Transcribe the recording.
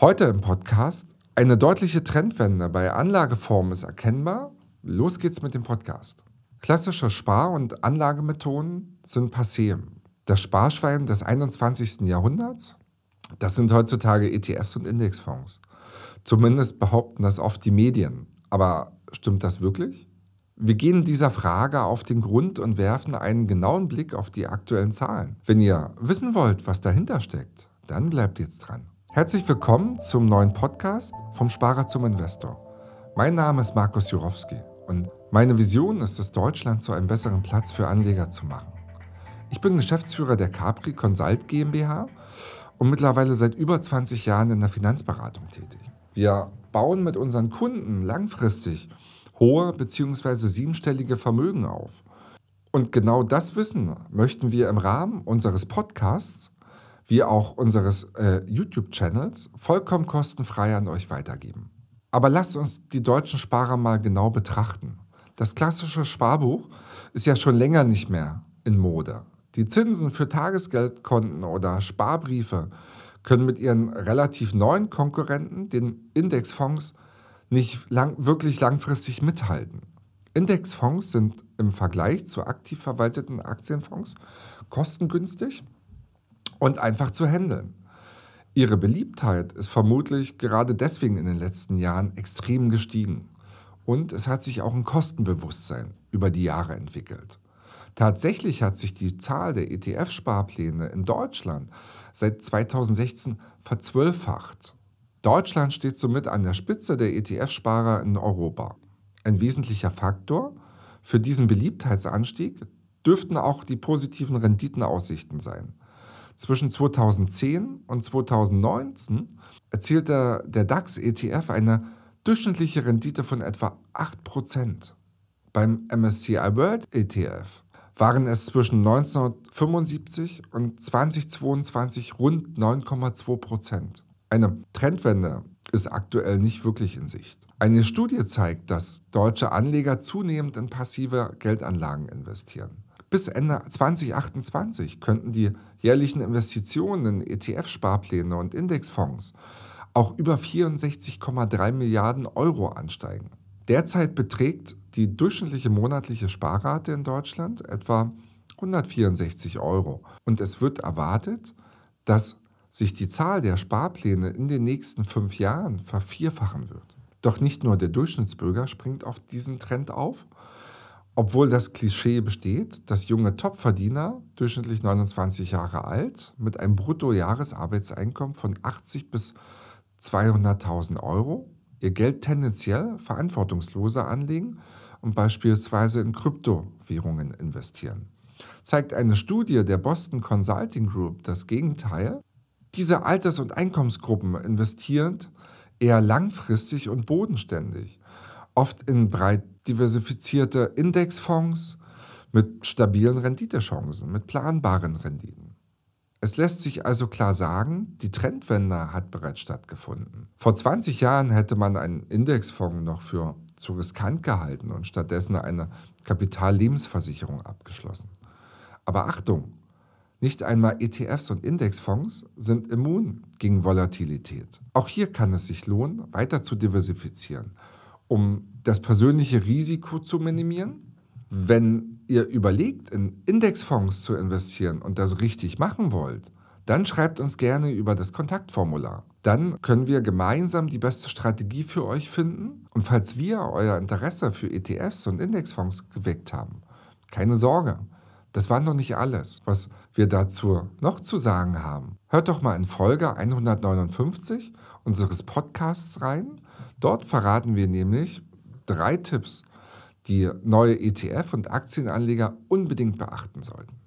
Heute im Podcast eine deutliche Trendwende bei Anlageformen ist erkennbar. Los geht's mit dem Podcast. Klassische Spar- und Anlagemethoden sind passé. Das Sparschwein des 21. Jahrhunderts, das sind heutzutage ETFs und Indexfonds. Zumindest behaupten das oft die Medien. Aber stimmt das wirklich? Wir gehen dieser Frage auf den Grund und werfen einen genauen Blick auf die aktuellen Zahlen. Wenn ihr wissen wollt, was dahinter steckt, dann bleibt jetzt dran. Herzlich willkommen zum neuen Podcast vom Sparer zum Investor. Mein Name ist Markus Jurowski und meine Vision ist es, Deutschland zu einem besseren Platz für Anleger zu machen. Ich bin Geschäftsführer der Capri Consult GmbH und mittlerweile seit über 20 Jahren in der Finanzberatung tätig. Wir bauen mit unseren Kunden langfristig hohe bzw. siebenstellige Vermögen auf. Und genau das Wissen möchten wir im Rahmen unseres Podcasts wie auch unseres äh, YouTube-Channels vollkommen kostenfrei an euch weitergeben. Aber lasst uns die deutschen Sparer mal genau betrachten. Das klassische Sparbuch ist ja schon länger nicht mehr in Mode. Die Zinsen für Tagesgeldkonten oder Sparbriefe können mit ihren relativ neuen Konkurrenten, den Indexfonds, nicht lang, wirklich langfristig mithalten. Indexfonds sind im Vergleich zu aktiv verwalteten Aktienfonds kostengünstig und einfach zu handeln. Ihre Beliebtheit ist vermutlich gerade deswegen in den letzten Jahren extrem gestiegen. Und es hat sich auch ein Kostenbewusstsein über die Jahre entwickelt. Tatsächlich hat sich die Zahl der ETF-Sparpläne in Deutschland seit 2016 verzwölffacht. Deutschland steht somit an der Spitze der ETF-Sparer in Europa. Ein wesentlicher Faktor für diesen Beliebtheitsanstieg dürften auch die positiven Renditenaussichten sein. Zwischen 2010 und 2019 erzielte der DAX-ETF eine durchschnittliche Rendite von etwa 8%. Beim MSCI World ETF waren es zwischen 1975 und 2022 rund 9,2% Eine Trendwende ist aktuell nicht wirklich in Sicht. Eine Studie zeigt, dass deutsche Anleger zunehmend in passive Geldanlagen investieren. Bis Ende 2028 könnten die jährlichen Investitionen in ETF-Sparpläne und Indexfonds auch über 64,3 Milliarden Euro ansteigen. Derzeit beträgt die durchschnittliche monatliche Sparrate in Deutschland etwa 164 Euro und es wird erwartet, dass sich die Zahl der Sparpläne in den nächsten fünf Jahren vervierfachen wird. Doch nicht nur der Durchschnittsbürger springt auf diesen Trend auf, obwohl das Klischee besteht, dass junge Topverdiener, durchschnittlich 29 Jahre alt, mit einem Bruttojahresarbeitseinkommen von 80 bis 200.000 Euro ihr Geld tendenziell verantwortungsloser anlegen und beispielsweise in Kryptowährungen investieren. Zeigt eine Studie der Boston Consulting Group das Gegenteil. Diese Alters- und Einkommensgruppen investieren eher langfristig und bodenständig, oft in breit diversifizierte Indexfonds mit stabilen Renditechancen, mit planbaren Renditen. Es lässt sich also klar sagen, die Trendwende hat bereits stattgefunden. Vor 20 Jahren hätte man einen Indexfonds noch für zu riskant gehalten und stattdessen eine Kapitallebensversicherung abgeschlossen. Aber Achtung, nicht einmal ETFs und Indexfonds sind immun gegen Volatilität. Auch hier kann es sich lohnen, weiter zu diversifizieren um das persönliche Risiko zu minimieren. Wenn ihr überlegt, in Indexfonds zu investieren und das richtig machen wollt, dann schreibt uns gerne über das Kontaktformular. Dann können wir gemeinsam die beste Strategie für euch finden. Und falls wir euer Interesse für ETFs und Indexfonds geweckt haben, keine Sorge, das war noch nicht alles, was wir dazu noch zu sagen haben. Hört doch mal in Folge 159 unseres Podcasts rein. Dort verraten wir nämlich drei Tipps, die neue ETF- und Aktienanleger unbedingt beachten sollten.